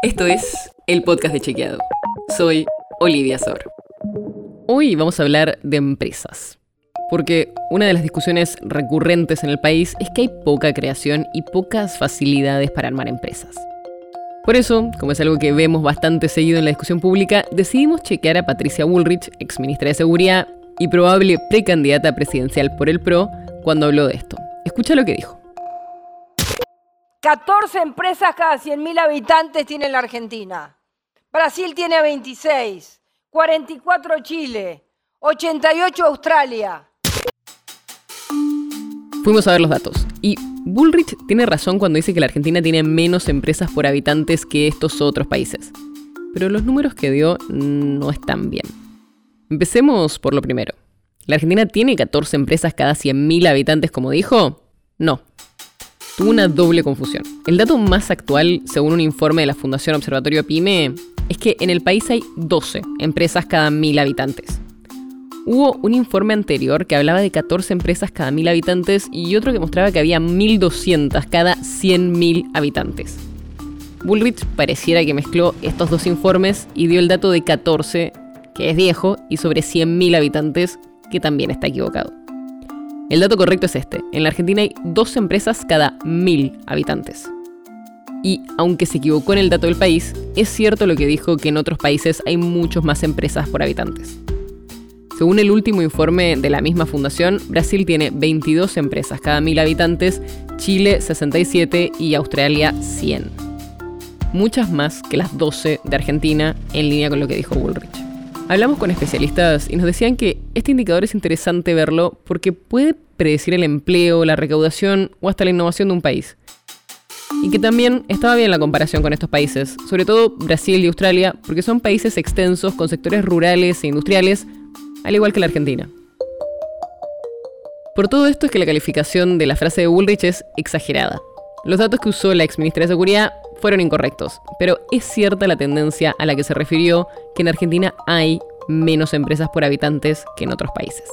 Esto es el podcast de Chequeado. Soy Olivia Sor. Hoy vamos a hablar de empresas. Porque una de las discusiones recurrentes en el país es que hay poca creación y pocas facilidades para armar empresas. Por eso, como es algo que vemos bastante seguido en la discusión pública, decidimos chequear a Patricia Bullrich, ex ministra de Seguridad y probable precandidata presidencial por el PRO, cuando habló de esto. Escucha lo que dijo. 14 empresas cada 100.000 habitantes tiene la Argentina. Brasil tiene 26, 44 Chile, 88 Australia. Fuimos a ver los datos y Bullrich tiene razón cuando dice que la Argentina tiene menos empresas por habitantes que estos otros países. Pero los números que dio no están bien. Empecemos por lo primero. ¿La Argentina tiene 14 empresas cada 100.000 habitantes como dijo? No, tuvo una doble confusión. El dato más actual, según un informe de la Fundación Observatorio PYME, es que en el país hay 12 empresas cada mil habitantes. Hubo un informe anterior que hablaba de 14 empresas cada mil habitantes y otro que mostraba que había 1.200 cada 100.000 habitantes. Bullrich pareciera que mezcló estos dos informes y dio el dato de 14, que es viejo, y sobre 100.000 habitantes, que también está equivocado. El dato correcto es este. En la Argentina hay dos empresas cada mil habitantes. Y aunque se equivocó en el dato del país, es cierto lo que dijo que en otros países hay muchos más empresas por habitantes. Según el último informe de la misma fundación, Brasil tiene 22 empresas cada mil habitantes, Chile 67 y Australia 100. Muchas más que las 12 de Argentina, en línea con lo que dijo Bullrich. Hablamos con especialistas y nos decían que este indicador es interesante verlo porque puede predecir el empleo, la recaudación o hasta la innovación de un país. Y que también estaba bien la comparación con estos países, sobre todo Brasil y Australia, porque son países extensos con sectores rurales e industriales, al igual que la Argentina. Por todo esto es que la calificación de la frase de Bullrich es exagerada. Los datos que usó la ex ministra de Seguridad fueron incorrectos, pero es cierta la tendencia a la que se refirió que en Argentina hay menos empresas por habitantes que en otros países.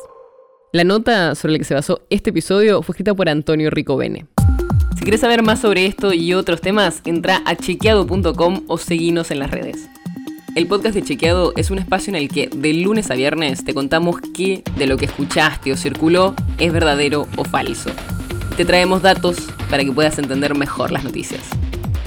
La nota sobre la que se basó este episodio fue escrita por Antonio Ricobene. Si quieres saber más sobre esto y otros temas, entra a chequeado.com o seguinos en las redes. El podcast de Chequeado es un espacio en el que de lunes a viernes te contamos qué de lo que escuchaste o circuló es verdadero o falso. Te traemos datos para que puedas entender mejor las noticias.